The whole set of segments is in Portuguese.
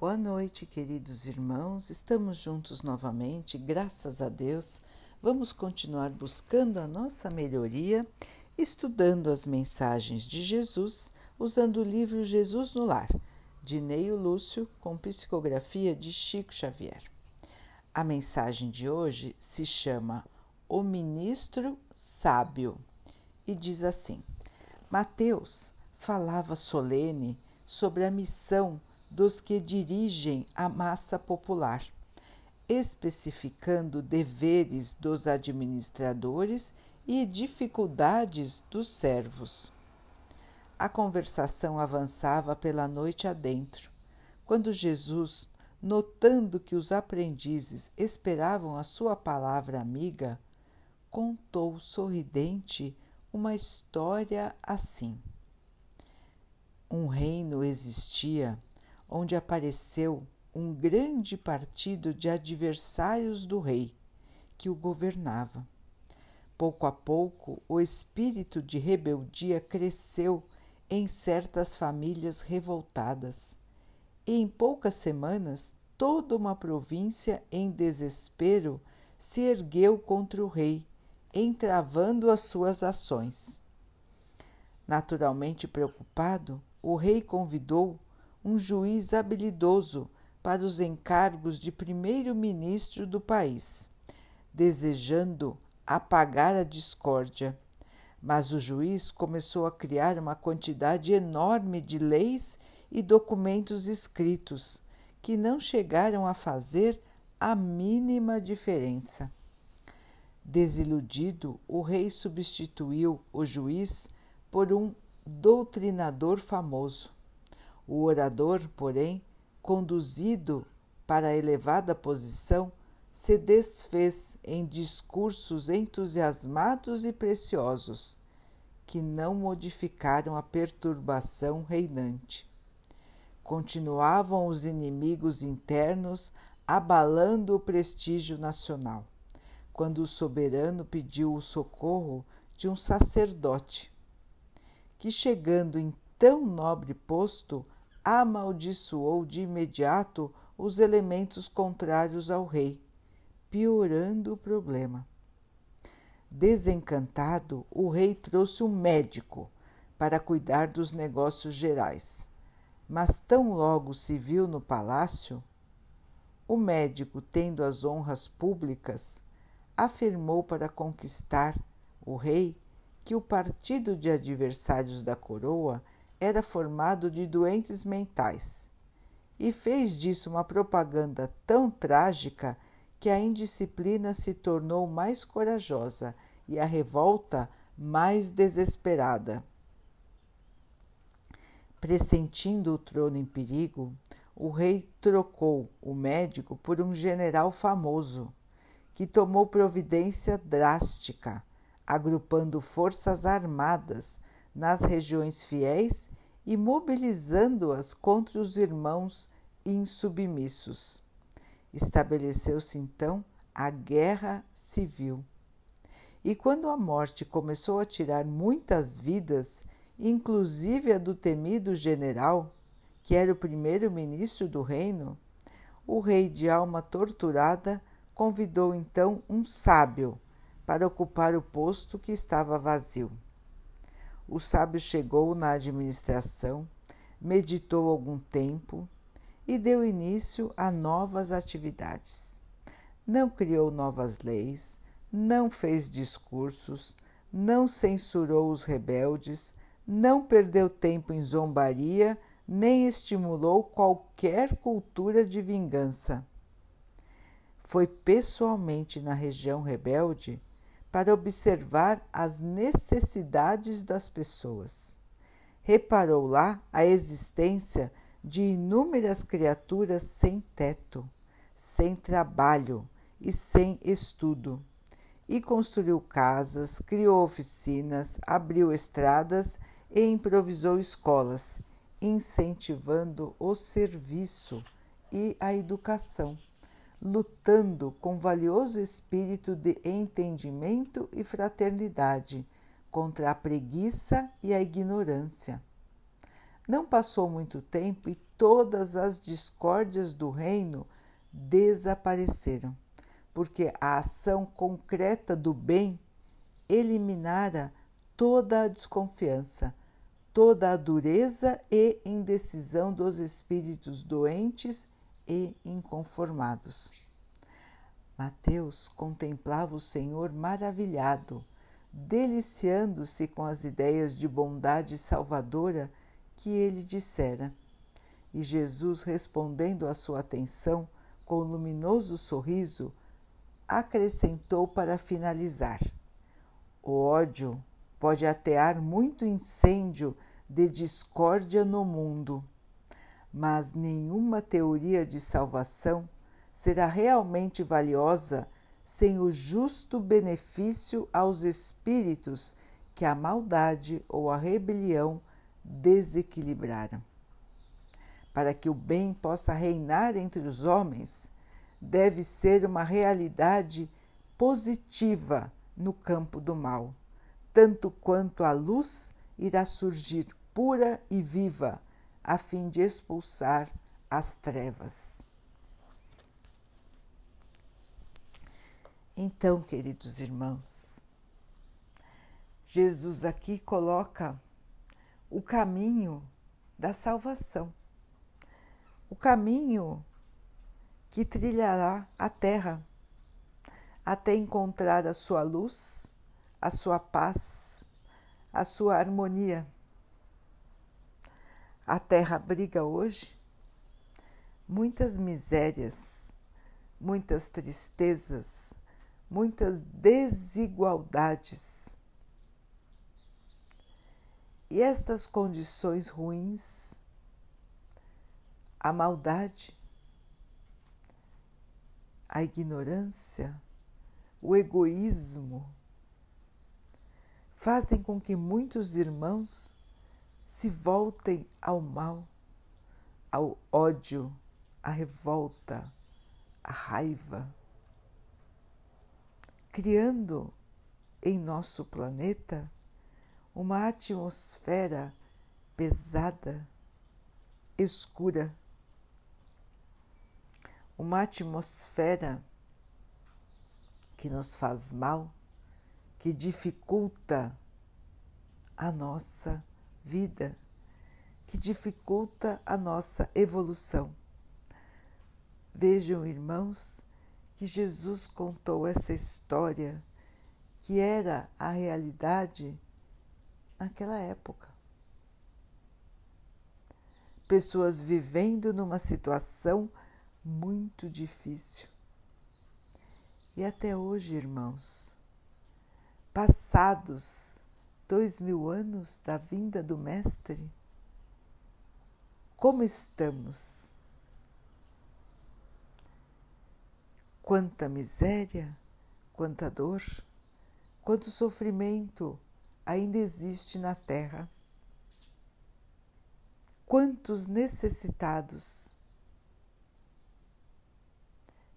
Boa noite, queridos irmãos. Estamos juntos novamente, graças a Deus. Vamos continuar buscando a nossa melhoria, estudando as mensagens de Jesus, usando o livro Jesus no Lar, de Neio Lúcio, com psicografia de Chico Xavier. A mensagem de hoje se chama O Ministro Sábio e diz assim: Mateus falava solene sobre a missão dos que dirigem a massa popular, especificando deveres dos administradores e dificuldades dos servos. A conversação avançava pela noite adentro, quando Jesus, notando que os aprendizes esperavam a sua palavra amiga, contou sorridente uma história assim. Um reino existia onde apareceu um grande partido de adversários do rei que o governava. Pouco a pouco, o espírito de rebeldia cresceu em certas famílias revoltadas, e em poucas semanas toda uma província em desespero se ergueu contra o rei, entravando as suas ações. Naturalmente preocupado, o rei convidou um juiz habilidoso para os encargos de primeiro-ministro do país, desejando apagar a discórdia. Mas o juiz começou a criar uma quantidade enorme de leis e documentos escritos que não chegaram a fazer a mínima diferença. Desiludido, o rei substituiu o juiz por um doutrinador famoso. O orador, porém, conduzido para a elevada posição, se desfez em discursos entusiasmados e preciosos, que não modificaram a perturbação reinante. Continuavam os inimigos internos abalando o prestígio nacional, quando o soberano pediu o socorro de um sacerdote, que, chegando em tão nobre posto, amaldiçoou de imediato os elementos contrários ao rei, piorando o problema. Desencantado, o rei trouxe um médico para cuidar dos negócios gerais. Mas tão logo se viu no palácio, o médico, tendo as honras públicas, afirmou para conquistar o rei que o partido de adversários da coroa era formado de doentes mentais e fez disso uma propaganda tão trágica que a indisciplina se tornou mais corajosa e a revolta mais desesperada. Pressentindo o trono em perigo, o rei trocou o médico por um general famoso, que tomou providência drástica, agrupando forças armadas nas regiões fiéis e mobilizando-as contra os irmãos insubmissos. Estabeleceu-se então a guerra civil. E quando a morte começou a tirar muitas vidas, inclusive a do temido general, que era o primeiro-ministro do reino, o rei de alma torturada convidou então um sábio para ocupar o posto que estava vazio. O sábio chegou na administração, meditou algum tempo e deu início a novas atividades. Não criou novas leis, não fez discursos, não censurou os rebeldes, não perdeu tempo em zombaria, nem estimulou qualquer cultura de vingança. Foi pessoalmente na região rebelde para observar as necessidades das pessoas. Reparou lá a existência de inúmeras criaturas sem teto, sem trabalho e sem estudo, e construiu casas, criou oficinas, abriu estradas e improvisou escolas, incentivando o serviço e a educação lutando com valioso espírito de entendimento e fraternidade contra a preguiça e a ignorância. Não passou muito tempo e todas as discórdias do reino desapareceram, porque a ação concreta do bem eliminara toda a desconfiança, toda a dureza e indecisão dos espíritos doentes e inconformados. Mateus contemplava o Senhor maravilhado, deliciando-se com as ideias de bondade salvadora que ele dissera. E Jesus, respondendo à sua atenção com um luminoso sorriso, acrescentou para finalizar: O ódio pode atear muito incêndio de discórdia no mundo, mas nenhuma teoria de salvação será realmente valiosa sem o justo benefício aos espíritos que a maldade ou a rebelião desequilibraram. Para que o bem possa reinar entre os homens, deve ser uma realidade positiva no campo do mal tanto quanto a luz irá surgir pura e viva, a fim de expulsar as trevas. Então, queridos irmãos, Jesus aqui coloca o caminho da salvação, o caminho que trilhará a terra até encontrar a sua luz a sua paz, a sua harmonia. A Terra abriga hoje muitas misérias, muitas tristezas, muitas desigualdades. E estas condições ruins, a maldade, a ignorância, o egoísmo, fazem com que muitos irmãos se voltem ao mal, ao ódio, à revolta, à raiva, criando em nosso planeta uma atmosfera pesada, escura, uma atmosfera que nos faz mal que dificulta a nossa vida, que dificulta a nossa evolução. Vejam, irmãos, que Jesus contou essa história que era a realidade naquela época. Pessoas vivendo numa situação muito difícil. E até hoje, irmãos, passados dois mil anos da vinda do Mestre, como estamos? Quanta miséria, quanta dor, quanto sofrimento ainda existe na Terra. Quantos necessitados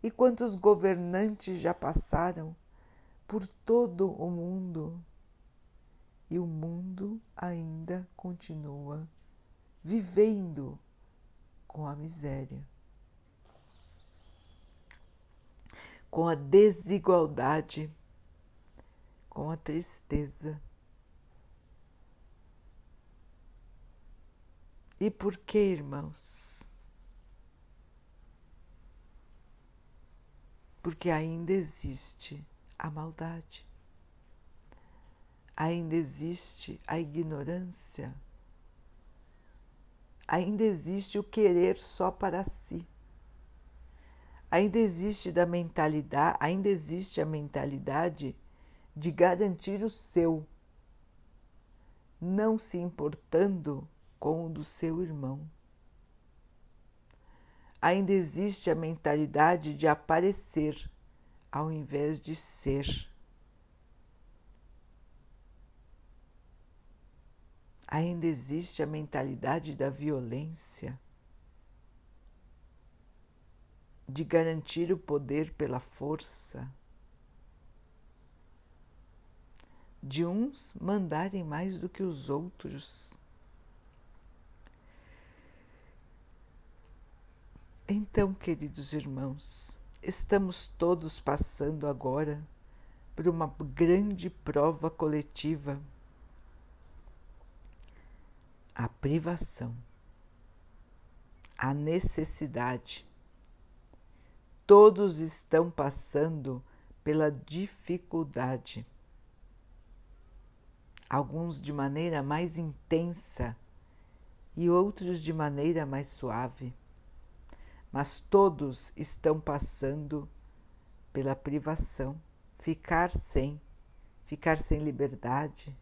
e quantos governantes já passaram por todo o mundo e o mundo ainda continua vivendo com a miséria, com a desigualdade, com a tristeza. E por que, irmãos? Porque ainda existe a maldade. Ainda existe a ignorância. Ainda existe o querer só para si. Ainda existe da mentalidade, ainda existe a mentalidade de garantir o seu, não se importando com o do seu irmão. Ainda existe a mentalidade de aparecer ao invés de ser. Ainda existe a mentalidade da violência, de garantir o poder pela força, de uns mandarem mais do que os outros. Então, queridos irmãos, estamos todos passando agora por uma grande prova coletiva a privação, a necessidade. Todos estão passando pela dificuldade. Alguns de maneira mais intensa e outros de maneira mais suave mas todos estão passando pela privação, ficar sem, ficar sem liberdade,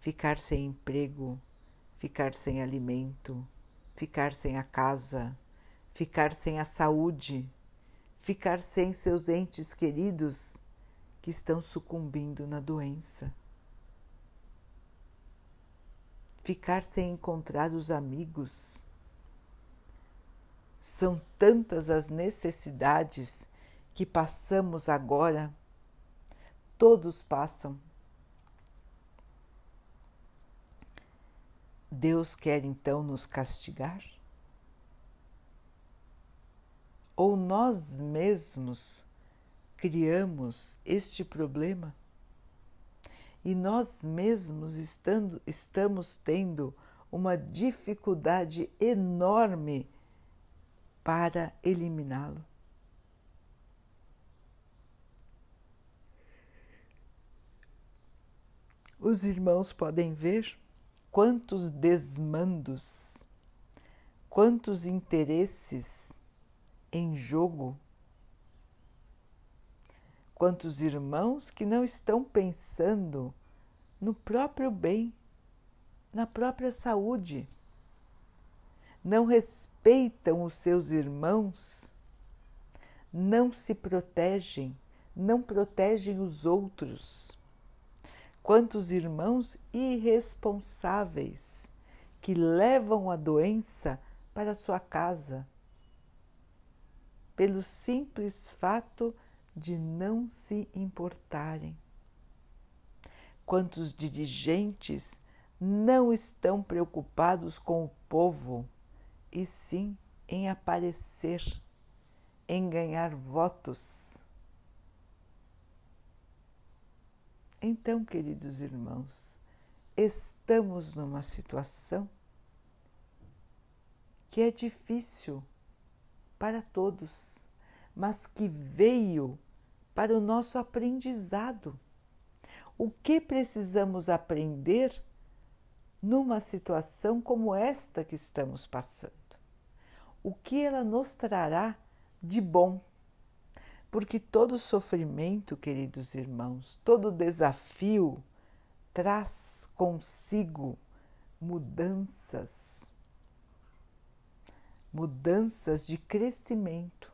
ficar sem emprego, ficar sem alimento, ficar sem a casa, ficar sem a saúde, ficar sem seus entes queridos que estão sucumbindo na doença. Ficar sem encontrar os amigos são tantas as necessidades que passamos agora, todos passam. Deus quer então nos castigar? Ou nós mesmos criamos este problema? E nós mesmos estando, estamos tendo uma dificuldade enorme para eliminá-lo. Os irmãos podem ver quantos desmandos, quantos interesses em jogo, quantos irmãos que não estão pensando no próprio bem, na própria saúde não respeitam os seus irmãos, não se protegem, não protegem os outros. Quantos irmãos irresponsáveis que levam a doença para sua casa, pelo simples fato de não se importarem. Quantos dirigentes não estão preocupados com o povo e sim em aparecer, em ganhar votos. Então, queridos irmãos, estamos numa situação que é difícil para todos, mas que veio para o nosso aprendizado. O que precisamos aprender numa situação como esta que estamos passando. O que ela nos trará de bom? Porque todo sofrimento, queridos irmãos, todo desafio traz consigo mudanças, mudanças de crescimento.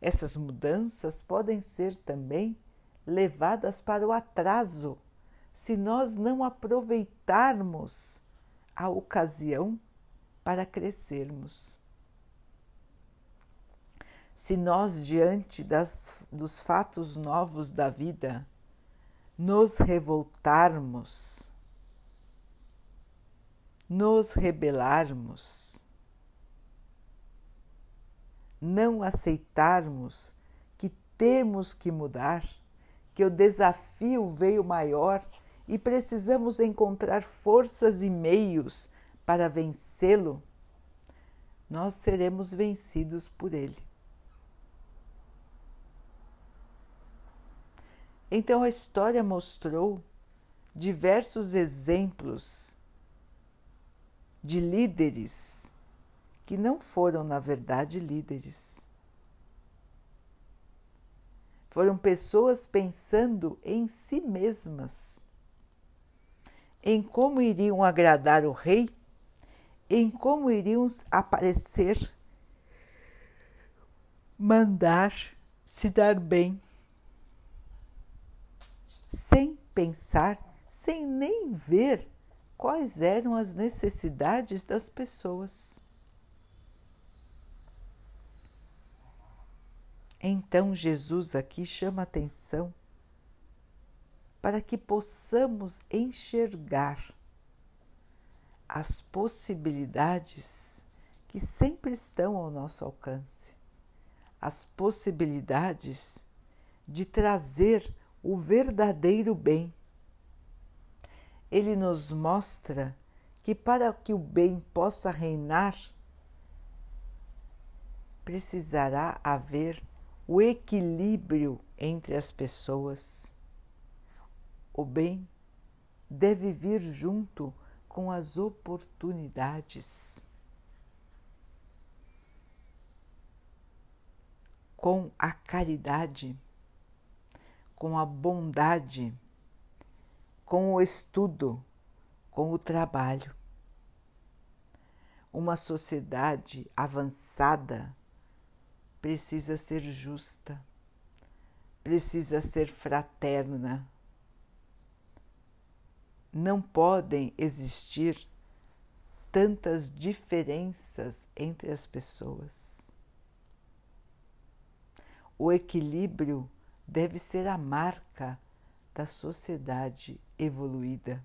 Essas mudanças podem ser também levadas para o atraso se nós não aproveitarmos a ocasião para crescermos. Se nós, diante das, dos fatos novos da vida, nos revoltarmos, nos rebelarmos, não aceitarmos que temos que mudar, que o desafio veio maior e precisamos encontrar forças e meios para vencê-lo, nós seremos vencidos por ele. Então a história mostrou diversos exemplos de líderes que não foram, na verdade, líderes. Foram pessoas pensando em si mesmas em como iriam agradar o rei, em como iriam aparecer, mandar, se dar bem, sem pensar, sem nem ver quais eram as necessidades das pessoas. Então Jesus aqui chama atenção para que possamos enxergar as possibilidades que sempre estão ao nosso alcance, as possibilidades de trazer o verdadeiro bem. Ele nos mostra que para que o bem possa reinar, precisará haver o equilíbrio entre as pessoas. O bem deve vir junto com as oportunidades. Com a caridade, com a bondade, com o estudo, com o trabalho. Uma sociedade avançada precisa ser justa, precisa ser fraterna. Não podem existir tantas diferenças entre as pessoas. O equilíbrio deve ser a marca da sociedade evoluída.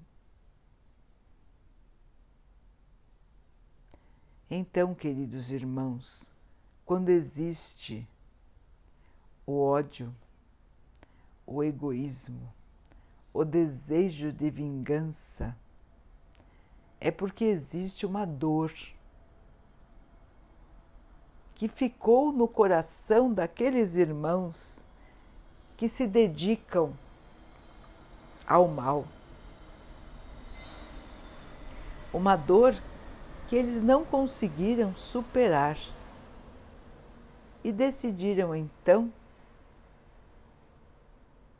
Então, queridos irmãos, quando existe o ódio, o egoísmo, o desejo de vingança, é porque existe uma dor que ficou no coração daqueles irmãos que se dedicam ao mal. Uma dor que eles não conseguiram superar e decidiram então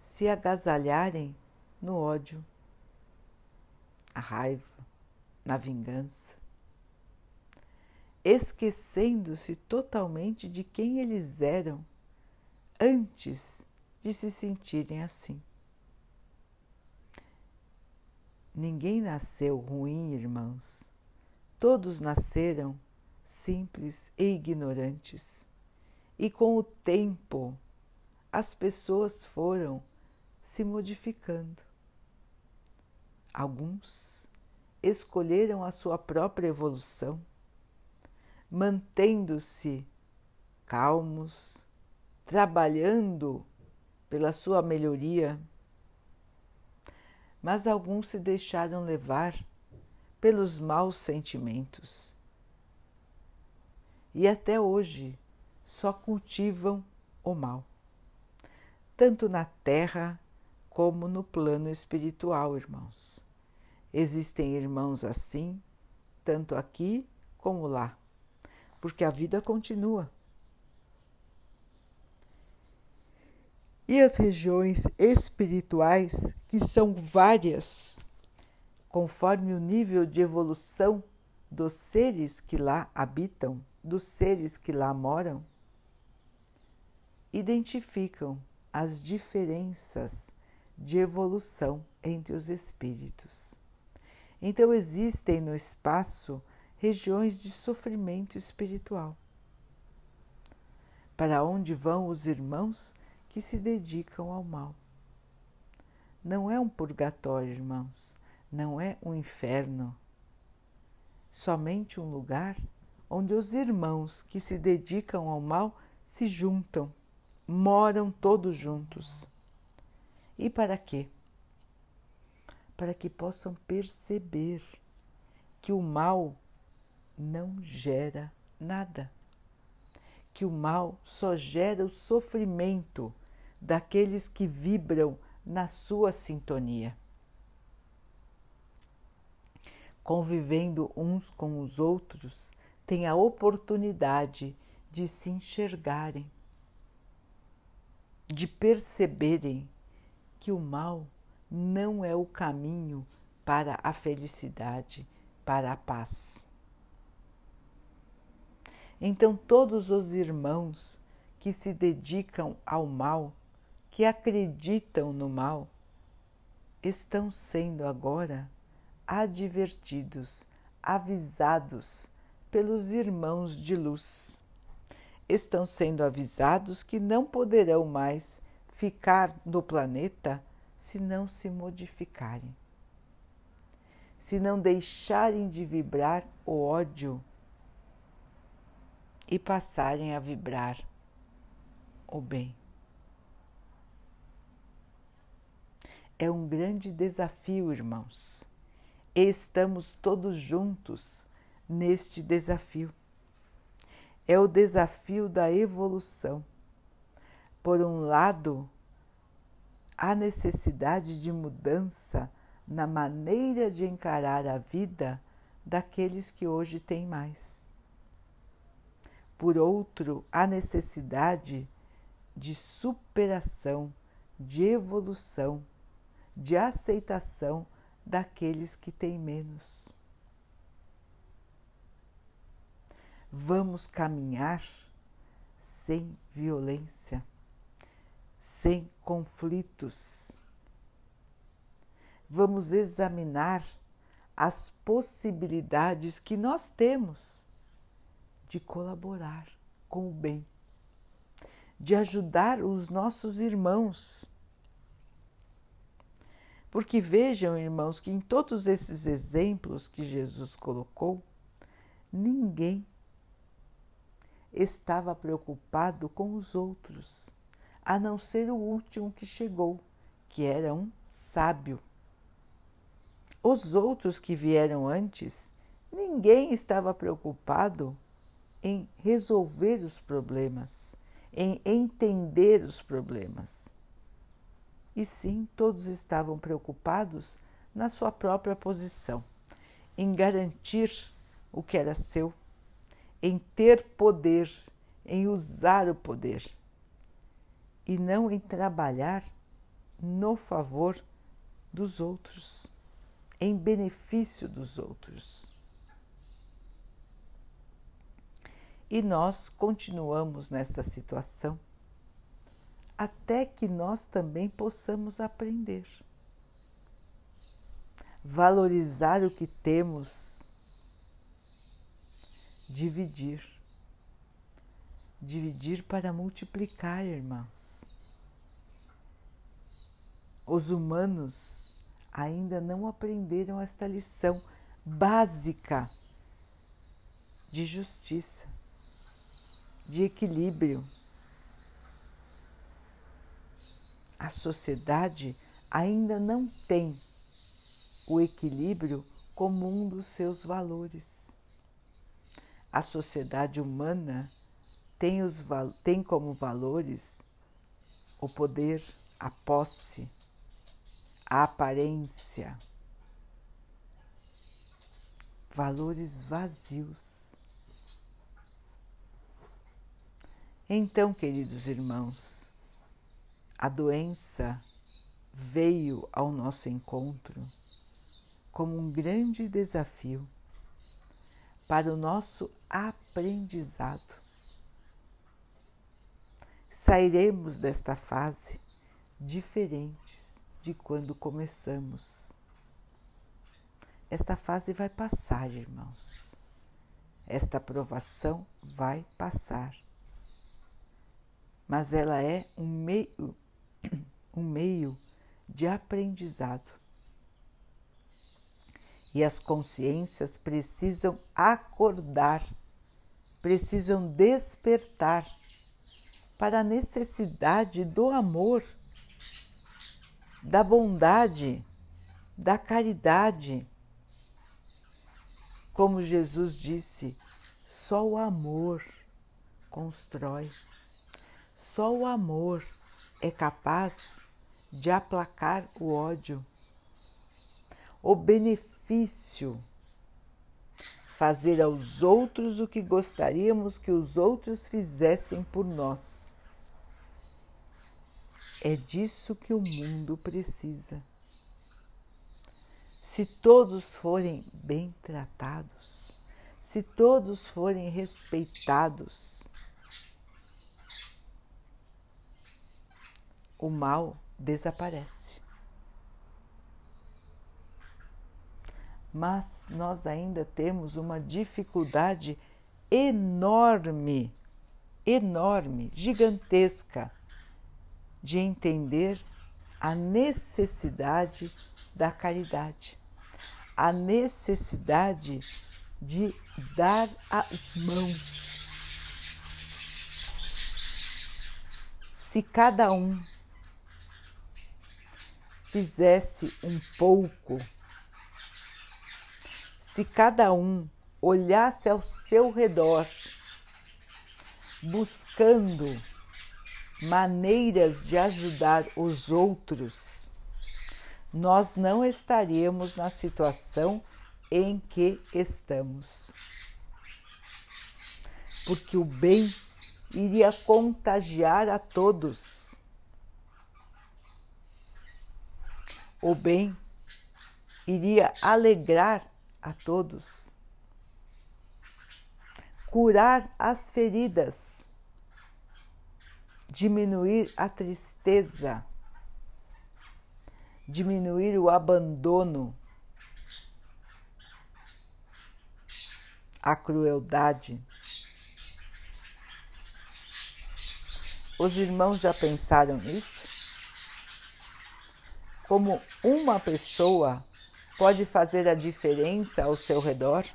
se agasalharem no ódio, a raiva, na vingança, esquecendo-se totalmente de quem eles eram antes de se sentirem assim. Ninguém nasceu ruim, irmãos. Todos nasceram simples e ignorantes e com o tempo, as pessoas foram se modificando. Alguns escolheram a sua própria evolução, mantendo-se calmos, trabalhando pela sua melhoria, mas alguns se deixaram levar pelos maus sentimentos. E até hoje só cultivam o mal, tanto na terra como no plano espiritual, irmãos. Existem irmãos assim, tanto aqui como lá, porque a vida continua. E as regiões espirituais, que são várias, conforme o nível de evolução dos seres que lá habitam, dos seres que lá moram, identificam as diferenças de evolução entre os espíritos. Então, existem no espaço regiões de sofrimento espiritual, para onde vão os irmãos que se dedicam ao mal. Não é um purgatório, irmãos, não é um inferno, somente um lugar onde os irmãos que se dedicam ao mal se juntam moram todos juntos. E para quê? Para que possam perceber que o mal não gera nada, que o mal só gera o sofrimento daqueles que vibram na sua sintonia. Convivendo uns com os outros, têm a oportunidade de se enxergarem de perceberem que o mal não é o caminho para a felicidade, para a paz. Então, todos os irmãos que se dedicam ao mal, que acreditam no mal, estão sendo agora advertidos, avisados pelos irmãos de luz estão sendo avisados que não poderão mais ficar no planeta se não se modificarem, se não deixarem de vibrar o ódio, e passarem a vibrar o bem. É um grande desafio, irmãos. Estamos todos juntos neste desafio. É o desafio da evolução. Por um lado, a necessidade de mudança na maneira de encarar a vida daqueles que hoje têm mais. Por outro, a necessidade de superação, de evolução de aceitação daqueles que têm menos. Vamos caminhar sem violência, sem conflitos. Vamos examinar as possibilidades que nós temos de colaborar com o bem, de ajudar os nossos irmãos porque vejam, irmãos, que em todos esses exemplos que Jesus colocou, ninguém estava preocupado com os outros, a não ser o último que chegou, que era um sábio. Os outros que vieram antes, ninguém estava preocupado em resolver os problemas, em entender os problemas e sim todos estavam preocupados na sua própria posição, em garantir o que era seu, em ter poder, em usar o poder e não em trabalhar no favor dos outros, em benefício dos outros. E nós continuamos nessa situação até que nós também possamos aprender. Valorizar o que temos, dividir. Dividir para multiplicar, irmãos. Os humanos ainda não aprenderam esta lição básica de justiça, de equilíbrio a sociedade ainda não tem o equilíbrio como um dos seus valores. A sociedade humana tem, os, tem como valores o poder, a posse, a aparência, valores vazios. Então, queridos irmãos, a doença veio ao nosso encontro como um grande desafio para o nosso aprendizado. Sairemos desta fase diferentes de quando começamos. Esta fase vai passar, irmãos. Esta provação vai passar. Mas ela é um meio um meio de aprendizado. E as consciências precisam acordar, precisam despertar para a necessidade do amor, da bondade, da caridade. Como Jesus disse, só o amor constrói, só o amor é capaz de aplacar o ódio. O benefício fazer aos outros o que gostaríamos que os outros fizessem por nós. É disso que o mundo precisa. Se todos forem bem tratados, se todos forem respeitados, o mal desaparece. Mas nós ainda temos uma dificuldade enorme, enorme, gigantesca, de entender a necessidade da caridade, a necessidade de dar as mãos. Se cada um fizesse um pouco, se cada um olhasse ao seu redor, buscando maneiras de ajudar os outros, nós não estaríamos na situação em que estamos. Porque o bem iria contagiar a todos. O bem iria alegrar a todos, curar as feridas, diminuir a tristeza, diminuir o abandono, a crueldade. Os irmãos já pensaram nisso? Como uma pessoa pode fazer a diferença ao seu redor?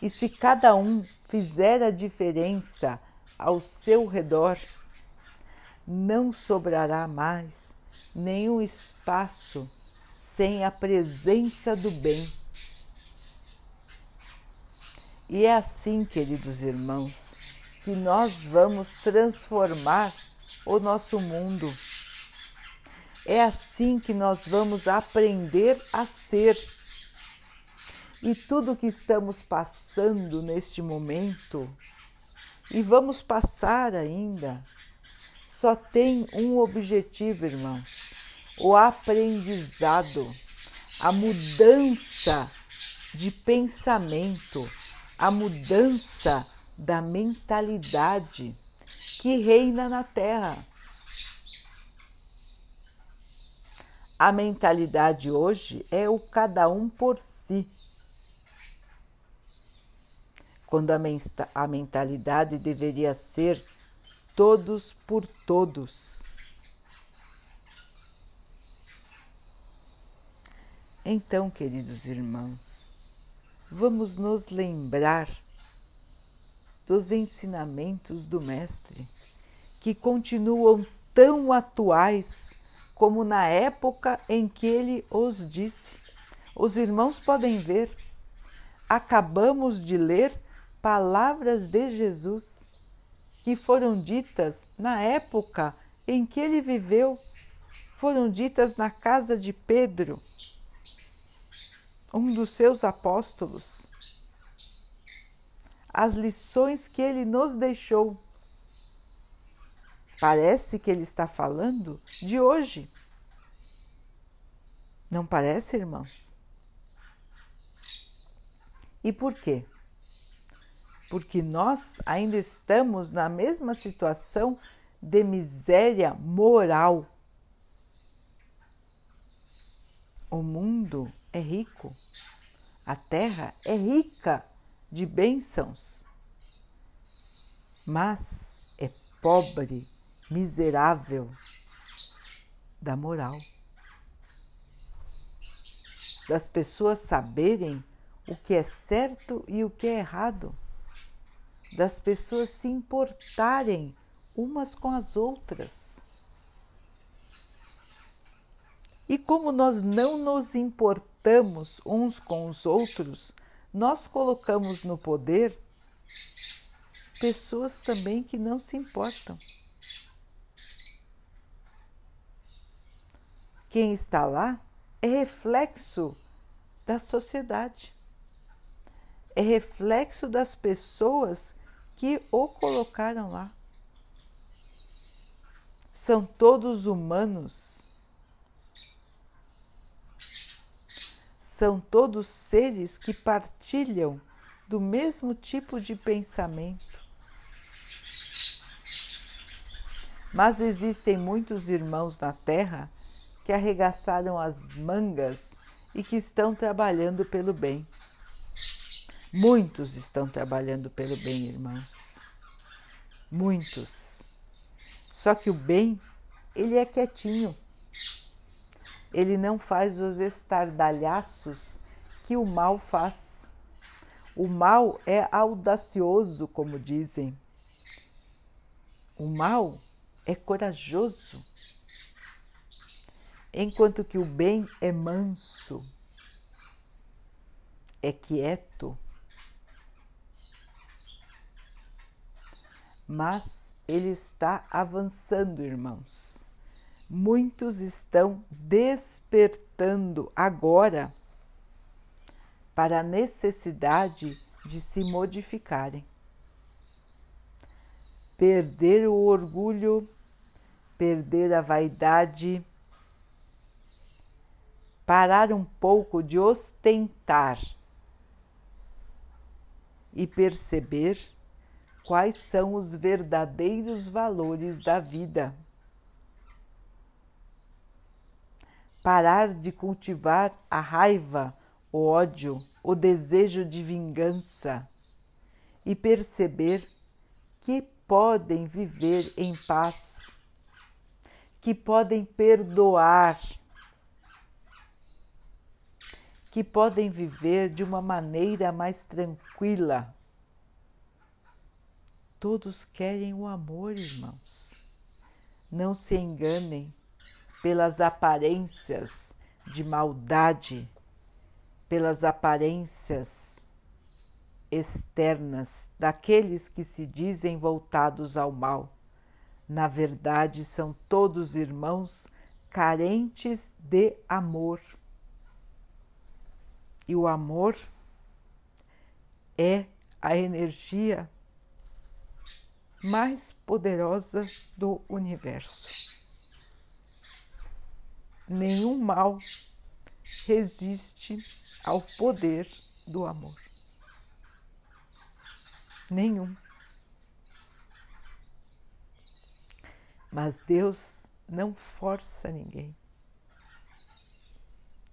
E se cada um fizer a diferença ao seu redor, não sobrará mais nenhum espaço sem a presença do bem. E é assim, queridos irmãos, que nós vamos transformar o nosso mundo. É assim que nós vamos aprender a ser. E tudo que estamos passando neste momento, e vamos passar ainda, só tem um objetivo, irmãos: o aprendizado, a mudança de pensamento, a mudança da mentalidade que reina na Terra. A mentalidade hoje é o cada um por si. Quando a, a mentalidade deveria ser todos por todos. Então, queridos irmãos, vamos nos lembrar dos ensinamentos do Mestre, que continuam tão atuais como na época em que ele os disse. Os irmãos podem ver, acabamos de ler palavras de Jesus que foram ditas na época em que ele viveu, foram ditas na casa de Pedro, um dos seus apóstolos as lições que ele nos deixou. Parece que ele está falando de hoje. Não parece, irmãos? E por quê? Porque nós ainda estamos na mesma situação de miséria moral. O mundo é rico, a terra é rica de bênçãos, mas é pobre, miserável da moral. Das pessoas saberem o que é certo e o que é errado, das pessoas se importarem umas com as outras. E como nós não nos importamos uns com os outros, nós colocamos no poder pessoas também que não se importam. Quem está lá é reflexo da sociedade, é reflexo das pessoas que o colocaram lá. São todos humanos são todos seres que partilham do mesmo tipo de pensamento. Mas existem muitos irmãos na Terra que arregaçaram as mangas e que estão trabalhando pelo bem. Muitos estão trabalhando pelo bem, irmãos. Muitos. Só que o bem, ele é quietinho ele não faz os estardalhaços que o mal faz. O mal é audacioso, como dizem. O mal é corajoso, enquanto que o bem é manso, é quieto. Mas ele está avançando, irmãos. Muitos estão despertando agora para a necessidade de se modificarem. Perder o orgulho, perder a vaidade, parar um pouco de ostentar e perceber quais são os verdadeiros valores da vida. Parar de cultivar a raiva, o ódio, o desejo de vingança e perceber que podem viver em paz, que podem perdoar, que podem viver de uma maneira mais tranquila. Todos querem o amor, irmãos. Não se enganem pelas aparências de maldade pelas aparências externas daqueles que se dizem voltados ao mal. Na verdade, são todos irmãos carentes de amor. E o amor é a energia mais poderosa do universo. Nenhum mal resiste ao poder do amor. Nenhum. Mas Deus não força ninguém.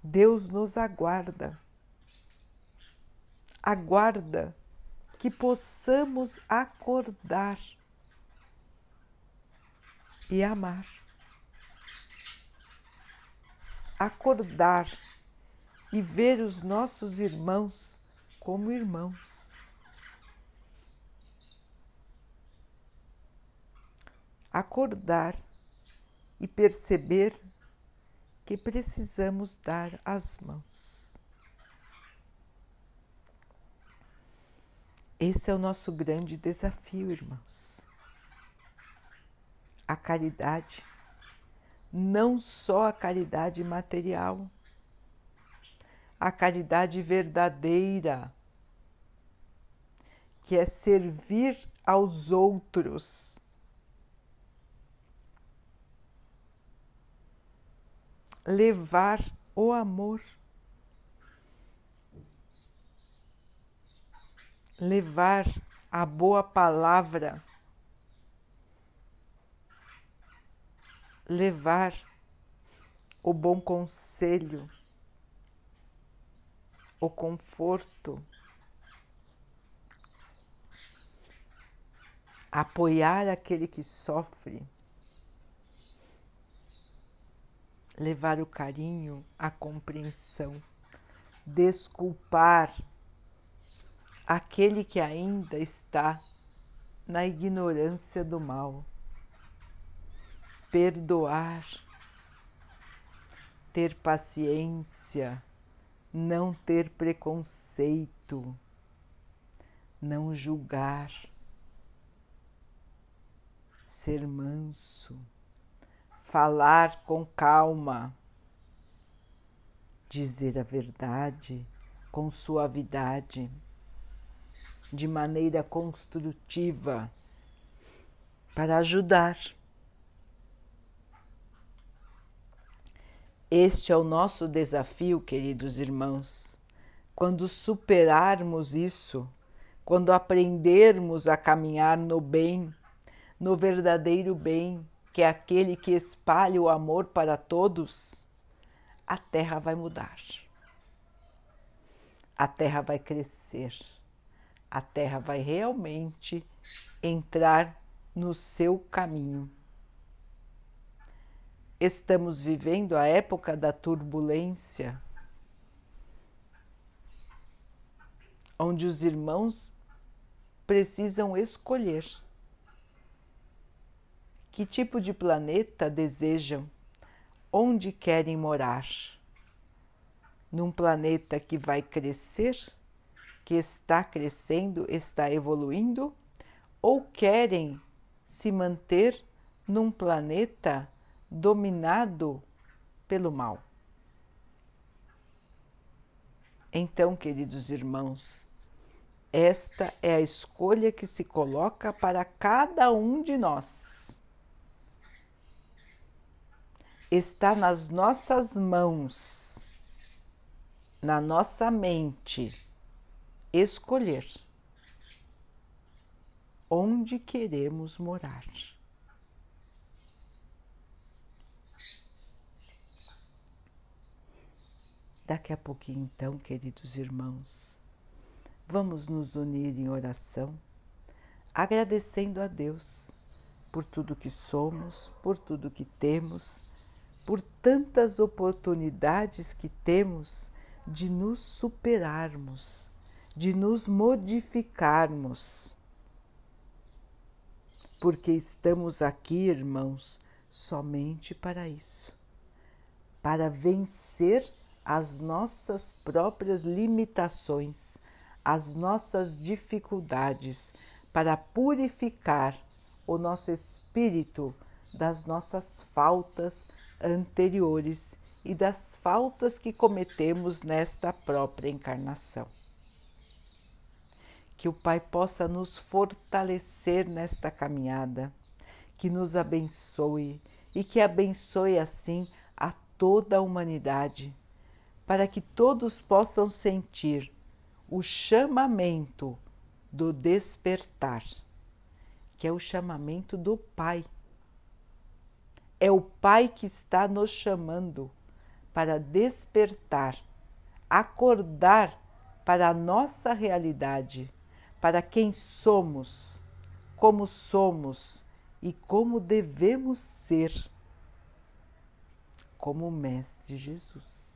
Deus nos aguarda. Aguarda que possamos acordar e amar. Acordar e ver os nossos irmãos como irmãos. Acordar e perceber que precisamos dar as mãos. Esse é o nosso grande desafio, irmãos. A caridade, não só a caridade material, a caridade verdadeira, que é servir aos outros. Levar o amor, levar a boa palavra, levar o bom conselho o conforto, apoiar aquele que sofre, levar o carinho, a compreensão, desculpar aquele que ainda está na ignorância do mal, perdoar, ter paciência. Não ter preconceito, não julgar, ser manso, falar com calma, dizer a verdade com suavidade, de maneira construtiva, para ajudar. Este é o nosso desafio, queridos irmãos. Quando superarmos isso, quando aprendermos a caminhar no bem, no verdadeiro bem, que é aquele que espalha o amor para todos, a terra vai mudar. A terra vai crescer. A terra vai realmente entrar no seu caminho. Estamos vivendo a época da turbulência, onde os irmãos precisam escolher Que tipo de planeta desejam? Onde querem morar? Num planeta que vai crescer, que está crescendo, está evoluindo? Ou querem se manter num planeta dominado pelo mal? Então, queridos irmãos, esta é a escolha que se coloca para cada um de nós. Está nas nossas mãos, na nossa mente, escolher onde queremos morar. Daqui a pouquinho, então, queridos irmãos, vamos nos unir em oração, agradecendo a Deus por tudo que somos, por tudo que temos, por tantas oportunidades que temos de nos superarmos, de nos modificarmos. Porque estamos aqui, irmãos, somente para isso para vencer as nossas próprias limitações, as nossas dificuldades, para purificar o nosso espírito das nossas faltas anteriores e das faltas que cometemos nesta própria encarnação. Que o Pai possa nos fortalecer nesta caminhada, que nos abençoe e que abençoe assim a toda a humanidade para que todos possam sentir o chamamento do despertar, que é o chamamento do Pai. É o Pai que está nos chamando para despertar, acordar para a nossa realidade, para quem somos, como somos e como devemos ser, como o Mestre Jesus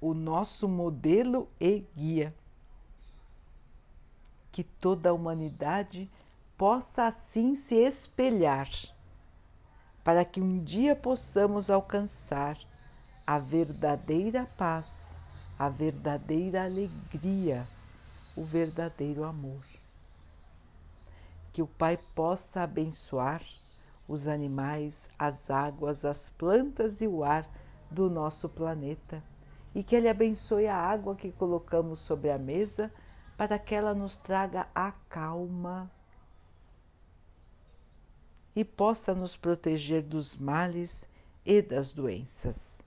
o nosso modelo e guia. Que toda a humanidade possa assim se espelhar, para que um dia possamos alcançar a verdadeira paz, a verdadeira alegria, o verdadeiro amor. Que o Pai possa abençoar os animais, as águas, as plantas e o ar do nosso planeta e que Ele abençoe a água que colocamos sobre a mesa para que ela nos traga a calma e possa nos proteger dos males e das doenças.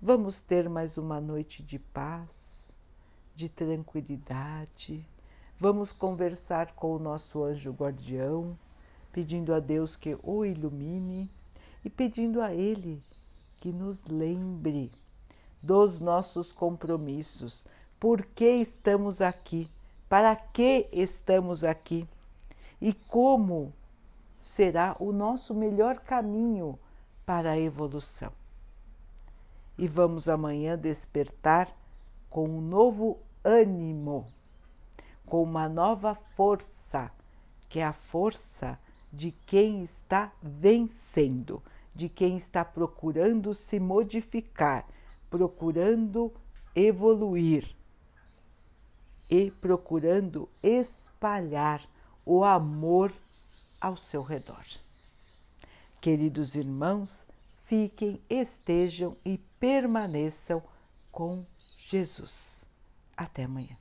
Vamos ter mais uma noite de paz, de tranquilidade. Vamos conversar com o nosso anjo guardião, pedindo a Deus que o ilumine e pedindo a Ele que nos lembre dos nossos compromissos. Por que estamos aqui? Para que estamos aqui? E como será o nosso melhor caminho para a evolução? E vamos amanhã despertar com um novo ânimo, com uma nova força, que é a força de quem está vencendo, de quem está procurando se modificar, procurando evoluir e procurando espalhar o amor ao seu redor. Queridos irmãos, fiquem, estejam e permaneçam com Jesus. Até amanhã.